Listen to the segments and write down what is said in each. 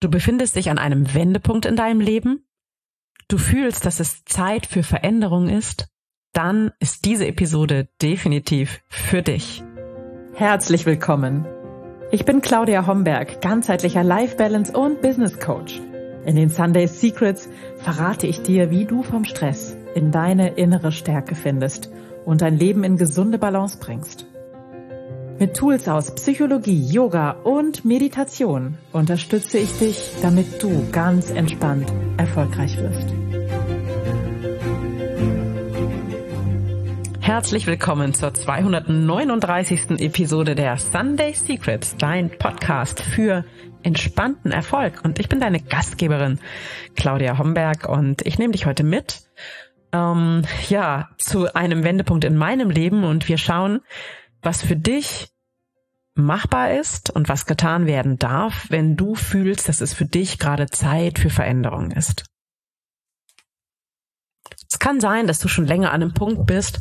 Du befindest dich an einem Wendepunkt in deinem Leben. Du fühlst, dass es Zeit für Veränderung ist. Dann ist diese Episode definitiv für dich. Herzlich willkommen. Ich bin Claudia Homberg, ganzheitlicher Life Balance und Business Coach. In den Sunday Secrets verrate ich dir, wie du vom Stress in deine innere Stärke findest und dein Leben in gesunde Balance bringst. Mit Tools aus Psychologie, Yoga und Meditation unterstütze ich dich, damit du ganz entspannt erfolgreich wirst. Herzlich willkommen zur 239. Episode der Sunday Secrets, dein Podcast für entspannten Erfolg. Und ich bin deine Gastgeberin Claudia Homberg und ich nehme dich heute mit, ähm, ja, zu einem Wendepunkt in meinem Leben und wir schauen, was für dich machbar ist und was getan werden darf, wenn du fühlst, dass es für dich gerade Zeit für Veränderung ist. Es kann sein, dass du schon länger an einem Punkt bist,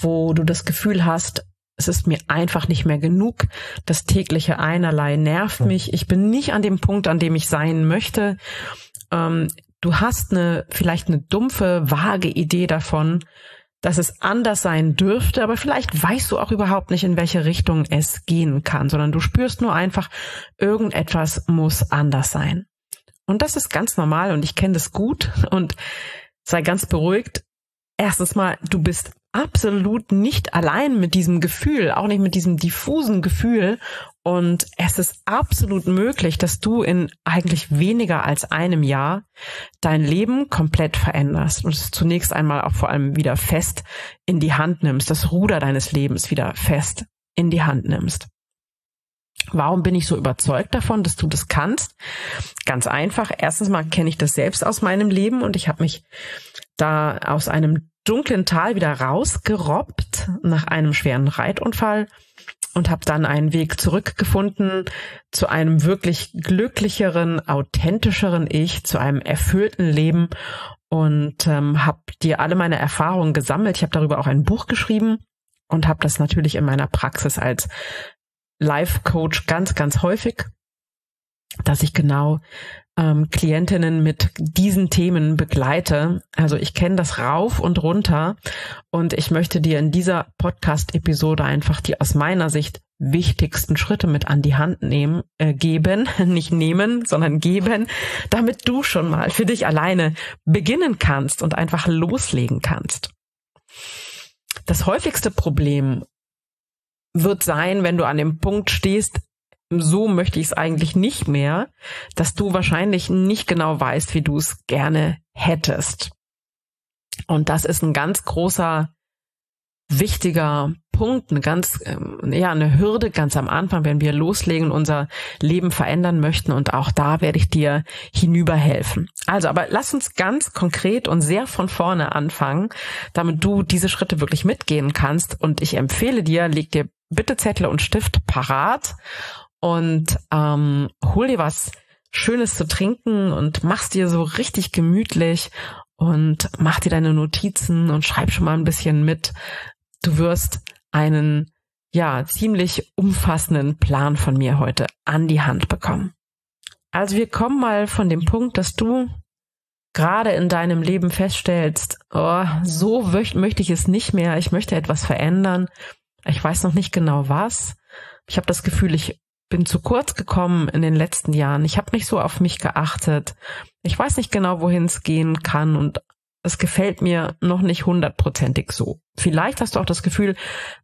wo du das Gefühl hast, es ist mir einfach nicht mehr genug. Das tägliche Einerlei nervt mich. Ich bin nicht an dem Punkt, an dem ich sein möchte. Ähm, du hast eine, vielleicht eine dumpfe, vage Idee davon, dass es anders sein dürfte, aber vielleicht weißt du auch überhaupt nicht, in welche Richtung es gehen kann, sondern du spürst nur einfach, irgendetwas muss anders sein. Und das ist ganz normal und ich kenne das gut und sei ganz beruhigt. Erstens mal, du bist absolut nicht allein mit diesem Gefühl, auch nicht mit diesem diffusen Gefühl. Und es ist absolut möglich, dass du in eigentlich weniger als einem Jahr dein Leben komplett veränderst und es zunächst einmal auch vor allem wieder fest in die Hand nimmst, das Ruder deines Lebens wieder fest in die Hand nimmst. Warum bin ich so überzeugt davon, dass du das kannst? Ganz einfach. Erstens mal kenne ich das selbst aus meinem Leben und ich habe mich da aus einem dunklen Tal wieder rausgerobbt nach einem schweren Reitunfall und habe dann einen Weg zurückgefunden zu einem wirklich glücklicheren, authentischeren Ich, zu einem erfüllten Leben und ähm, habe dir alle meine Erfahrungen gesammelt. Ich habe darüber auch ein Buch geschrieben und habe das natürlich in meiner Praxis als Life Coach ganz, ganz häufig, dass ich genau ähm, Klientinnen mit diesen Themen begleite. Also ich kenne das rauf und runter und ich möchte dir in dieser Podcast-Episode einfach die aus meiner Sicht wichtigsten Schritte mit an die Hand nehmen, äh, geben, nicht nehmen, sondern geben, damit du schon mal für dich alleine beginnen kannst und einfach loslegen kannst. Das häufigste Problem wird sein, wenn du an dem Punkt stehst, so möchte ich es eigentlich nicht mehr, dass du wahrscheinlich nicht genau weißt, wie du es gerne hättest. Und das ist ein ganz großer, wichtiger Punkt, eine ganz, ähm, ja, eine Hürde ganz am Anfang, wenn wir loslegen, unser Leben verändern möchten. Und auch da werde ich dir hinüberhelfen. Also, aber lass uns ganz konkret und sehr von vorne anfangen, damit du diese Schritte wirklich mitgehen kannst. Und ich empfehle dir, leg dir bitte Zettel und Stift parat und ähm, hol dir was Schönes zu trinken und machst dir so richtig gemütlich und mach dir deine Notizen und schreib schon mal ein bisschen mit. Du wirst einen ja ziemlich umfassenden Plan von mir heute an die Hand bekommen. Also wir kommen mal von dem Punkt, dass du gerade in deinem Leben feststellst, oh, so möchte ich es nicht mehr, ich möchte etwas verändern, ich weiß noch nicht genau was. Ich habe das Gefühl, ich bin zu kurz gekommen in den letzten Jahren. Ich habe nicht so auf mich geachtet. Ich weiß nicht genau, wohin es gehen kann und es gefällt mir noch nicht hundertprozentig so. Vielleicht hast du auch das Gefühl,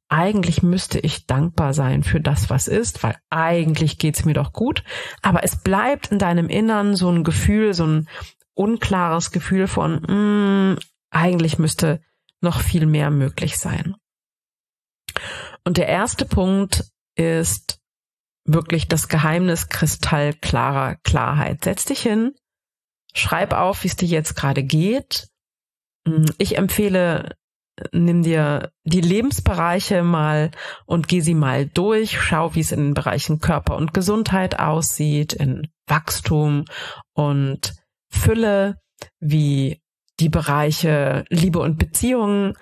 eigentlich müsste ich dankbar sein für das, was ist, weil eigentlich geht's mir doch gut. Aber es bleibt in deinem Innern so ein Gefühl, so ein unklares Gefühl von, mm, eigentlich müsste noch viel mehr möglich sein. Und der erste Punkt ist wirklich das Geheimnis kristallklarer Klarheit. Setz dich hin, schreib auf, wie es dir jetzt gerade geht. Hm, ich empfehle, nimm dir die Lebensbereiche mal und geh sie mal durch. Schau, wie es in den Bereichen Körper und Gesundheit aussieht, in Wachstum und Fülle, wie die Bereiche Liebe und Beziehungen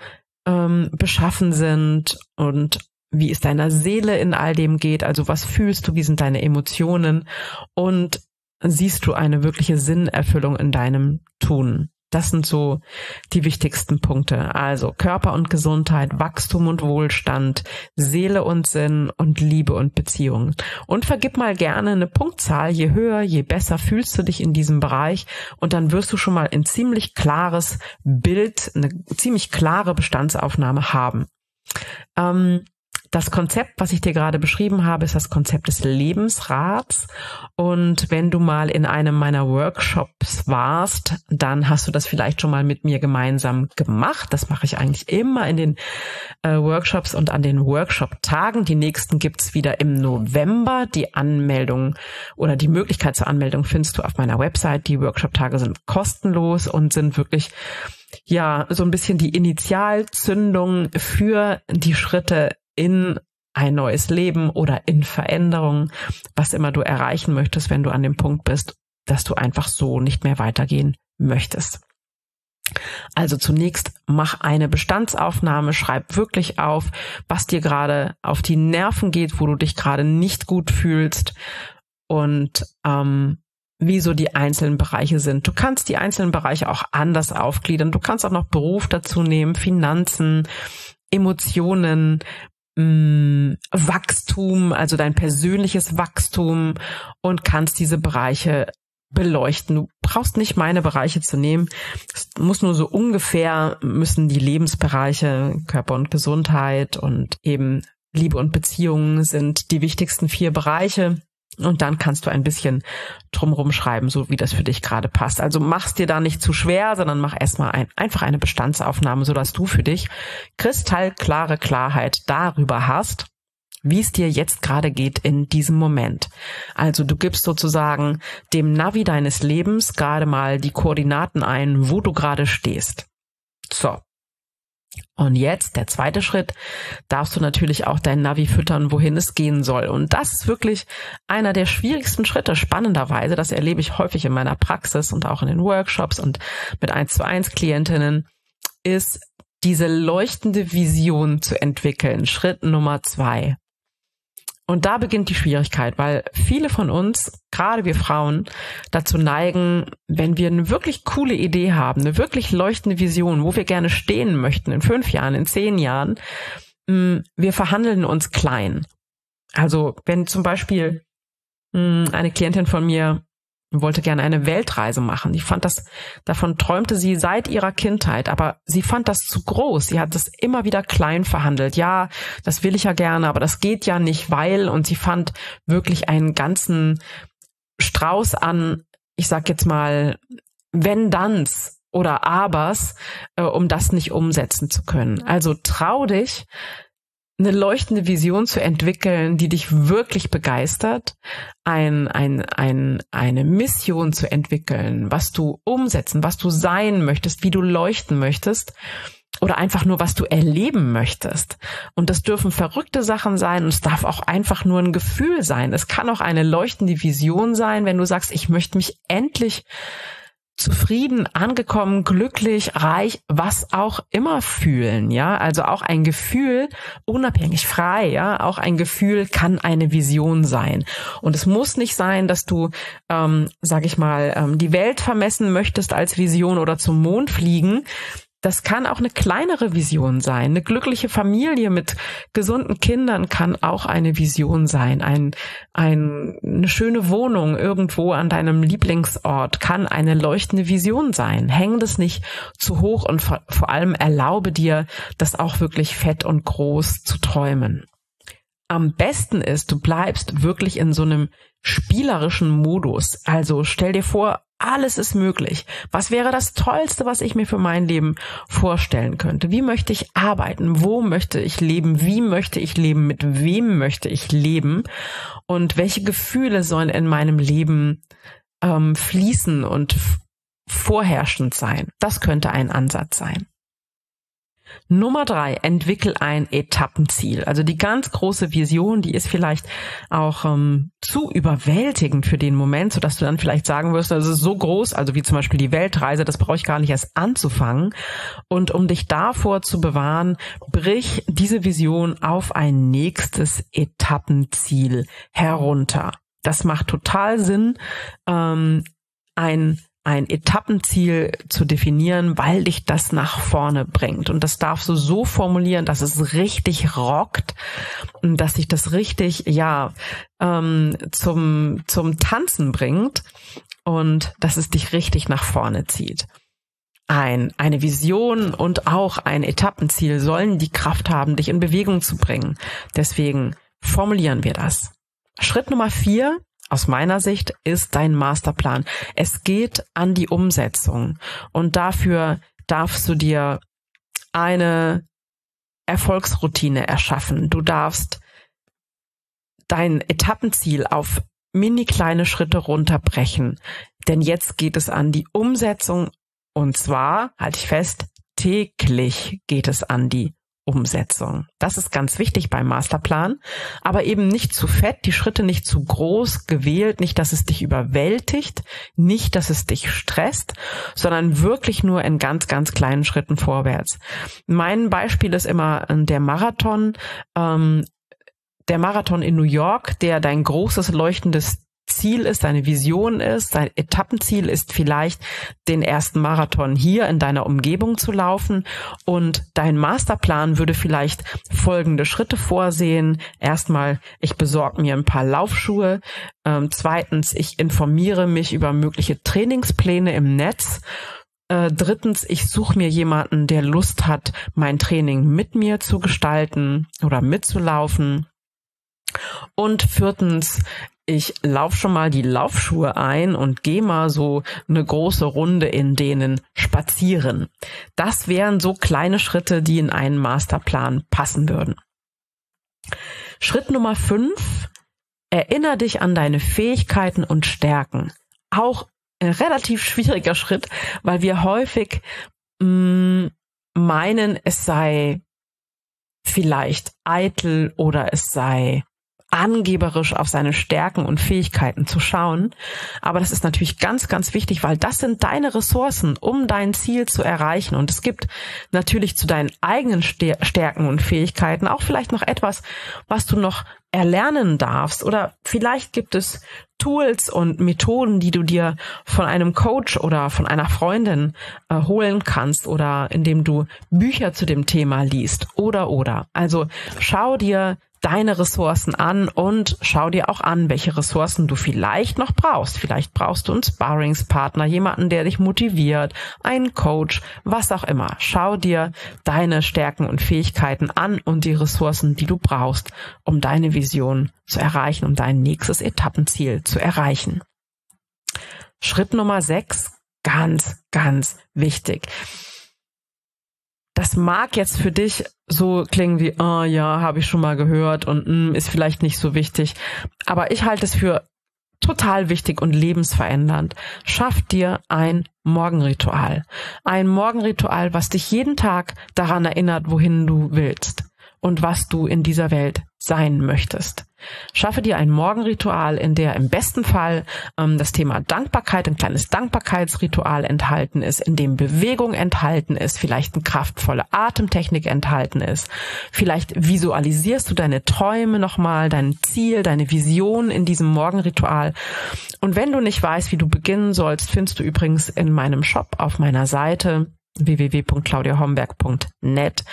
ähm, beschaffen sind und wie es deiner Seele in all dem geht, also was fühlst du, wie sind deine Emotionen und siehst du eine wirkliche Sinnerfüllung in deinem Tun. Das sind so die wichtigsten Punkte. Also Körper und Gesundheit, Wachstum und Wohlstand, Seele und Sinn und Liebe und Beziehungen. Und vergib mal gerne eine Punktzahl. Je höher, je besser fühlst du dich in diesem Bereich. Und dann wirst du schon mal ein ziemlich klares Bild, eine ziemlich klare Bestandsaufnahme haben. Ähm, das Konzept, was ich dir gerade beschrieben habe, ist das Konzept des Lebensrats. Und wenn du mal in einem meiner Workshops warst, dann hast du das vielleicht schon mal mit mir gemeinsam gemacht. Das mache ich eigentlich immer in den äh, Workshops und an den Workshop-Tagen. Die nächsten gibt's wieder im November. Die Anmeldung oder die Möglichkeit zur Anmeldung findest du auf meiner Website. Die Workshop-Tage sind kostenlos und sind wirklich ja, so ein bisschen die Initialzündung für die Schritte in ein neues Leben oder in Veränderung, was immer du erreichen möchtest, wenn du an dem Punkt bist, dass du einfach so nicht mehr weitergehen möchtest. Also zunächst mach eine Bestandsaufnahme, schreib wirklich auf, was dir gerade auf die Nerven geht, wo du dich gerade nicht gut fühlst und ähm, wieso die einzelnen Bereiche sind. Du kannst die einzelnen Bereiche auch anders aufgliedern. Du kannst auch noch Beruf dazu nehmen, Finanzen, Emotionen, mh, Wachstum, also dein persönliches Wachstum und kannst diese Bereiche beleuchten. Du brauchst nicht meine Bereiche zu nehmen. Es muss nur so ungefähr müssen die Lebensbereiche Körper und Gesundheit und eben Liebe und Beziehungen sind die wichtigsten vier Bereiche. Und dann kannst du ein bisschen drumherum schreiben, so wie das für dich gerade passt. Also mach's dir da nicht zu schwer, sondern mach erstmal ein, einfach eine Bestandsaufnahme, sodass du für dich kristallklare Klarheit darüber hast, wie es dir jetzt gerade geht in diesem Moment. Also du gibst sozusagen dem Navi deines Lebens gerade mal die Koordinaten ein, wo du gerade stehst. So, und jetzt, der zweite Schritt, darfst du natürlich auch dein Navi füttern, wohin es gehen soll. Und das ist wirklich einer der schwierigsten Schritte, spannenderweise. Das erlebe ich häufig in meiner Praxis und auch in den Workshops und mit eins zu eins Klientinnen, ist diese leuchtende Vision zu entwickeln. Schritt Nummer zwei. Und da beginnt die Schwierigkeit, weil viele von uns, gerade wir Frauen, dazu neigen, wenn wir eine wirklich coole Idee haben, eine wirklich leuchtende Vision, wo wir gerne stehen möchten in fünf Jahren, in zehn Jahren, mm, wir verhandeln uns klein. Also wenn zum Beispiel mm, eine Klientin von mir wollte gerne eine Weltreise machen. Ich fand das, davon träumte sie seit ihrer Kindheit, aber sie fand das zu groß. Sie hat es immer wieder klein verhandelt. Ja, das will ich ja gerne, aber das geht ja nicht, weil, und sie fand wirklich einen ganzen Strauß an, ich sag jetzt mal, wenn danns oder abers, äh, um das nicht umsetzen zu können. Also trau dich, eine leuchtende Vision zu entwickeln, die dich wirklich begeistert, ein, ein, ein, eine Mission zu entwickeln, was du umsetzen, was du sein möchtest, wie du leuchten möchtest oder einfach nur, was du erleben möchtest. Und das dürfen verrückte Sachen sein und es darf auch einfach nur ein Gefühl sein. Es kann auch eine leuchtende Vision sein, wenn du sagst, ich möchte mich endlich zufrieden, angekommen, glücklich, reich, was auch immer fühlen, ja, also auch ein Gefühl, unabhängig, frei, ja, auch ein Gefühl kann eine Vision sein. Und es muss nicht sein, dass du, ähm, sag ich mal, ähm, die Welt vermessen möchtest als Vision oder zum Mond fliegen, das kann auch eine kleinere Vision sein. Eine glückliche Familie mit gesunden Kindern kann auch eine Vision sein. Ein, ein, eine schöne Wohnung irgendwo an deinem Lieblingsort kann eine leuchtende Vision sein. Häng das nicht zu hoch und vor, vor allem erlaube dir, das auch wirklich fett und groß zu träumen. Am besten ist, du bleibst wirklich in so einem spielerischen Modus. Also stell dir vor, alles ist möglich. Was wäre das Tollste, was ich mir für mein Leben vorstellen könnte? Wie möchte ich arbeiten? Wo möchte ich leben? Wie möchte ich leben? Mit wem möchte ich leben? Und welche Gefühle sollen in meinem Leben ähm, fließen und vorherrschend sein? Das könnte ein Ansatz sein. Nummer drei, entwickel ein Etappenziel. Also die ganz große Vision, die ist vielleicht auch ähm, zu überwältigend für den Moment, sodass du dann vielleicht sagen wirst, das ist so groß, also wie zum Beispiel die Weltreise, das brauche ich gar nicht erst anzufangen. Und um dich davor zu bewahren, brich diese Vision auf ein nächstes Etappenziel herunter. das macht total Sinn, ähm, ein ein Etappenziel zu definieren, weil dich das nach vorne bringt. Und das darfst du so formulieren, dass es richtig rockt, dass sich das richtig, ja, ähm, zum, zum Tanzen bringt und dass es dich richtig nach vorne zieht. Ein, eine Vision und auch ein Etappenziel sollen die Kraft haben, dich in Bewegung zu bringen. Deswegen formulieren wir das. Schritt Nummer vier aus meiner Sicht ist dein Masterplan. Es geht an die Umsetzung und dafür darfst du dir eine Erfolgsroutine erschaffen. Du darfst dein Etappenziel auf mini kleine Schritte runterbrechen, denn jetzt geht es an die Umsetzung und zwar, halte ich fest, täglich geht es an die Umsetzung. Das ist ganz wichtig beim Masterplan, aber eben nicht zu fett, die Schritte nicht zu groß gewählt, nicht, dass es dich überwältigt, nicht, dass es dich stresst, sondern wirklich nur in ganz, ganz kleinen Schritten vorwärts. Mein Beispiel ist immer äh, der Marathon. Ähm, der Marathon in New York, der dein großes leuchtendes Ziel ist, deine Vision ist, dein Etappenziel ist vielleicht, den ersten Marathon hier in deiner Umgebung zu laufen und dein Masterplan würde vielleicht folgende Schritte vorsehen. Erstmal, ich besorge mir ein paar Laufschuhe. Ähm, zweitens, ich informiere mich über mögliche Trainingspläne im Netz. Äh, drittens, ich suche mir jemanden, der Lust hat, mein Training mit mir zu gestalten oder mitzulaufen. Und viertens, ich lauf schon mal die Laufschuhe ein und gehe mal so eine große Runde in denen spazieren. Das wären so kleine Schritte, die in einen Masterplan passen würden. Schritt Nummer fünf. Erinner dich an deine Fähigkeiten und Stärken. Auch ein relativ schwieriger Schritt, weil wir häufig mh, mm, meinen, es sei vielleicht eitel oder es sei angeberisch auf seine Stärken und Fähigkeiten zu schauen. Aber das ist natürlich ganz, ganz wichtig, weil das sind deine Ressourcen, um dein Ziel zu erreichen. Und es gibt natürlich zu deinen eigenen Stärken und Fähigkeiten auch vielleicht noch etwas, was du noch erlernen darfst. Oder vielleicht gibt es Tools und Methoden, die du dir von einem Coach oder von einer Freundin äh, holen kannst oder indem du Bücher zu dem Thema liest oder oder. Also schau dir deine Ressourcen an und schau dir auch an, welche Ressourcen du vielleicht noch brauchst. Vielleicht brauchst du einen Sparringspartner, jemanden, der dich motiviert, einen Coach, was auch immer. Schau dir deine Stärken und Fähigkeiten an und die Ressourcen, die du brauchst, um deine Vision zu erreichen, um dein nächstes Etappenziel zu erreichen. Schritt Nummer sechs, ganz, ganz wichtig das mag jetzt für dich so klingen wie, ah oh, ja, habe ich schon mal gehört und mm, ist vielleicht nicht so wichtig. Aber ich halte es für total wichtig und lebensverändernd. Schaff dir ein Morgenritual. Ein Morgenritual, was dich jeden Tag daran erinnert, wohin du willst und was du in dieser Welt sein möchtest. Schaffe dir ein Morgenritual, in der im besten Fall ähm, das Thema Dankbarkeit, ein kleines Dankbarkeitsritual enthalten ist, in dem Bewegung enthalten ist, vielleicht eine kraftvolle Atemtechnik enthalten ist. Vielleicht visualisierst du deine Träume nochmal, dein Ziel, deine Vision in diesem Morgenritual. Und wenn du nicht weißt, wie du beginnen sollst, findest du übrigens in meinem Shop auf meiner Seite www.claudiahomberg.net.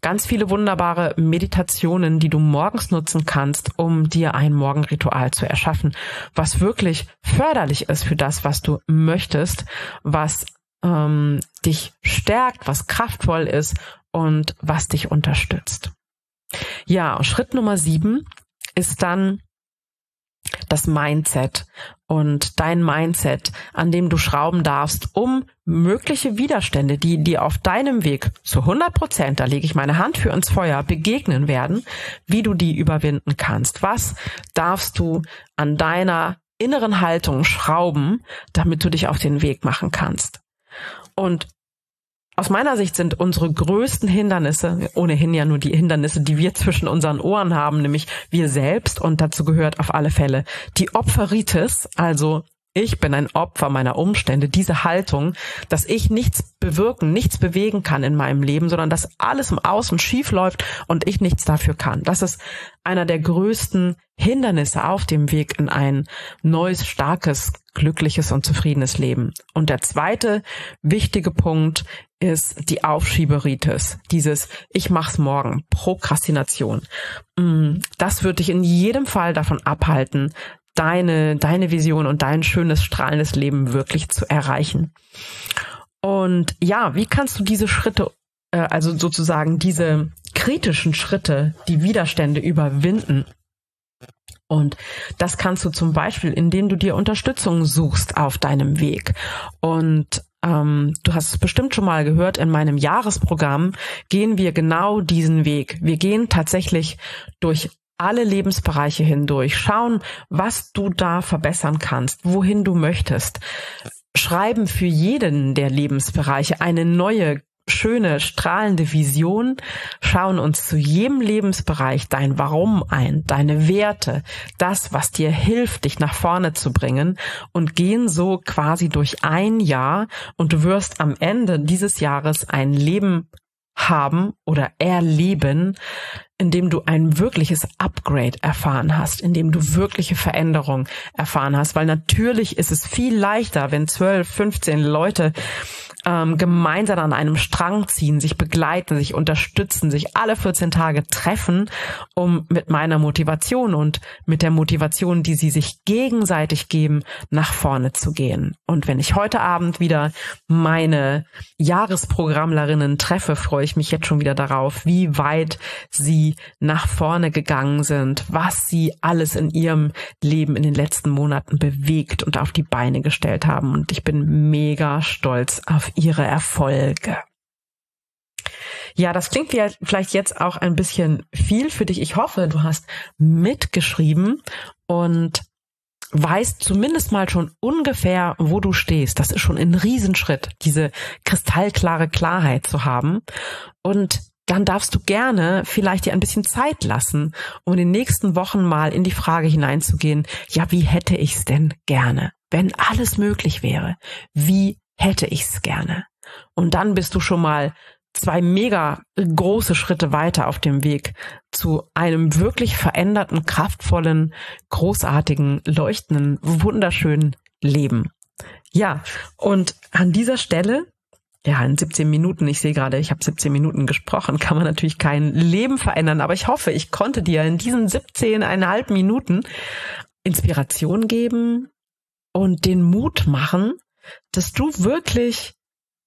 Ganz viele wunderbare Meditationen, die du morgens nutzen kannst, um dir ein Morgenritual zu erschaffen, was wirklich förderlich ist für das, was du möchtest, was ähm, dich stärkt, was kraftvoll ist und was dich unterstützt. Ja, Schritt Nummer sieben ist dann das Mindset und dein Mindset, an dem du schrauben darfst, um mögliche Widerstände, die dir auf deinem Weg zu 100 Prozent, da lege ich meine Hand für ins Feuer, begegnen werden, wie du die überwinden kannst. Was darfst du an deiner inneren Haltung schrauben, damit du dich auf den Weg machen kannst? Und aus meiner Sicht sind unsere größten Hindernisse, ohnehin ja nur die Hindernisse, die wir zwischen unseren Ohren haben, nämlich wir selbst und dazu gehört auf alle Fälle die Opferitis, also ich bin ein Opfer meiner Umstände, diese Haltung, dass ich nichts bewirken, nichts bewegen kann in meinem Leben, sondern dass alles im Außen schief läuft und ich nichts dafür kann. Das ist einer der größten Hindernisse auf dem Weg in ein neues, starkes, glückliches und zufriedenes Leben. Und der zweite wichtige Punkt ist die Aufschieberitis, dieses Ich mach's morgen, Prokrastination. Mm, das wird dich in jedem Fall davon abhalten, deine, deine Vision und dein schönes, strahlendes Leben wirklich zu erreichen. Und ja, wie kannst du diese Schritte, äh, also sozusagen diese kritischen Schritte, die Widerstände überwinden? Und das kannst du zum Beispiel, indem du dir Unterstützung suchst auf deinem Weg. Und ähm, du hast es bestimmt schon mal gehört, in meinem Jahresprogramm gehen wir genau diesen Weg. Wir gehen tatsächlich durch alle Lebensbereiche hindurch, schauen, was du da verbessern kannst, wohin du möchtest, schreiben für jeden der Lebensbereiche eine neue schöne, strahlende Vision, schauen uns zu jedem Lebensbereich dein Warum ein, deine Werte, das, was dir hilft, dich nach vorne zu bringen und gehen so quasi durch ein Jahr und du wirst am Ende dieses Jahres ein Leben haben oder erleben, indem du ein wirkliches Upgrade erfahren hast, indem du wirkliche Veränderung erfahren hast. Weil natürlich ist es viel leichter, wenn 12, 15 Leute ähm, gemeinsam an einem Strang ziehen, sich begleiten, sich unterstützen, sich alle 14 Tage treffen, um mit meiner Motivation und mit der Motivation, die sie sich gegenseitig geben, nach vorne zu gehen. Und wenn ich heute Abend wieder meine Jahresprogrammlerinnen treffe, freue ich mich jetzt schon wieder darauf, wie weit sie nach vorne gegangen sind, was sie alles in ihrem Leben in den letzten Monaten bewegt und auf die Beine gestellt haben. Und ich bin mega stolz auf ihre Erfolge. Ja, das klingt ja vielleicht jetzt auch ein bisschen viel für dich. Ich hoffe, du hast mitgeschrieben und weißt zumindest mal schon ungefähr, wo du stehst. Das ist schon ein Riesenschritt, diese kristallklare Klarheit zu haben. Und dann darfst du gerne vielleicht dir ein bisschen Zeit lassen, um in den nächsten Wochen mal in die Frage hineinzugehen, ja, wie hätte ich's denn gerne? Wenn alles möglich wäre, wie hätte ich's gerne? Und dann bist du schon mal zwei mega große Schritte weiter auf dem Weg zu einem wirklich veränderten, kraftvollen, großartigen, leuchtenden, wunderschönen Leben. Ja, und an dieser Stelle ja, in 17 Minuten, ich sehe gerade, ich habe 17 Minuten gesprochen, kann man natürlich kein Leben verändern, aber ich hoffe, ich konnte dir in diesen 17,5 Minuten Inspiration geben und den Mut machen, dass du wirklich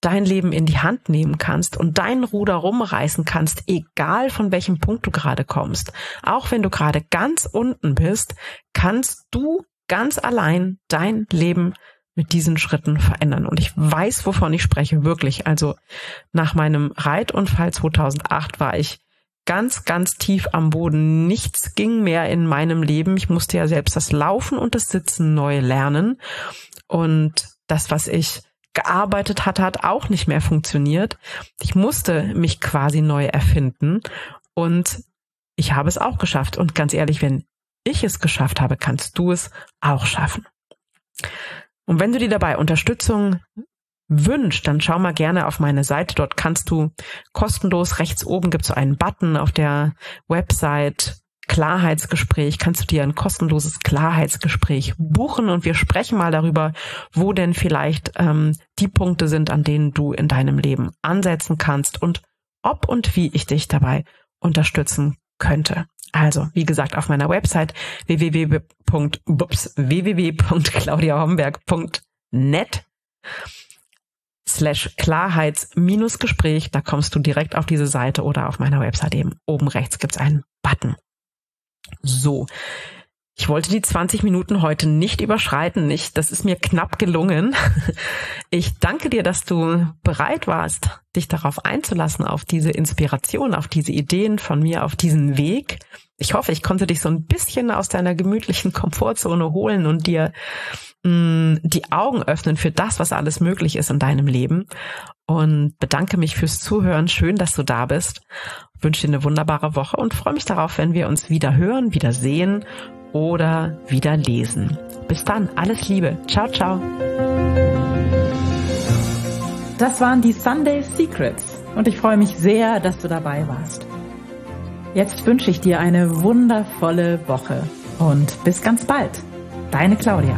dein Leben in die Hand nehmen kannst und dein Ruder rumreißen kannst, egal von welchem Punkt du gerade kommst. Auch wenn du gerade ganz unten bist, kannst du ganz allein dein Leben mit diesen Schritten verändern. Und ich weiß, wovon ich spreche, wirklich. Also nach meinem Reitunfall 2008 war ich ganz, ganz tief am Boden. Nichts ging mehr in meinem Leben. Ich musste ja selbst das Laufen und das Sitzen neu lernen. Und das, was ich gearbeitet hatte, hat auch nicht mehr funktioniert. Ich musste mich quasi neu erfinden und ich habe es auch geschafft. Und ganz ehrlich, wenn ich es geschafft habe, kannst du es auch schaffen. Und wenn du dir dabei Unterstützung wünscht, dann schau mal gerne auf meine Seite. Dort kannst du kostenlos, rechts oben gibt es so einen Button auf der Website Klarheitsgespräch, kannst du dir ein kostenloses Klarheitsgespräch buchen und wir sprechen mal darüber, wo denn vielleicht ähm, die Punkte sind, an denen du in deinem Leben ansetzen kannst und ob und wie ich dich dabei unterstützen könnte. Also, wie gesagt, auf meiner Website www.claudiahomberg.net slash Klarheits-Gespräch. Da kommst du direkt auf diese Seite oder auf meiner Website eben. Oben rechts gibt's einen Button. So. Ich wollte die 20 Minuten heute nicht überschreiten, nicht. Das ist mir knapp gelungen. Ich danke dir, dass du bereit warst, dich darauf einzulassen, auf diese Inspiration, auf diese Ideen von mir, auf diesen Weg. Ich hoffe, ich konnte dich so ein bisschen aus deiner gemütlichen Komfortzone holen und dir die Augen öffnen für das, was alles möglich ist in deinem Leben. Und bedanke mich fürs Zuhören. Schön, dass du da bist. Ich wünsche dir eine wunderbare Woche und freue mich darauf, wenn wir uns wieder hören, wieder sehen oder wieder lesen. Bis dann, alles Liebe. Ciao, ciao. Das waren die Sunday Secrets und ich freue mich sehr, dass du dabei warst. Jetzt wünsche ich dir eine wundervolle Woche und bis ganz bald. Deine Claudia.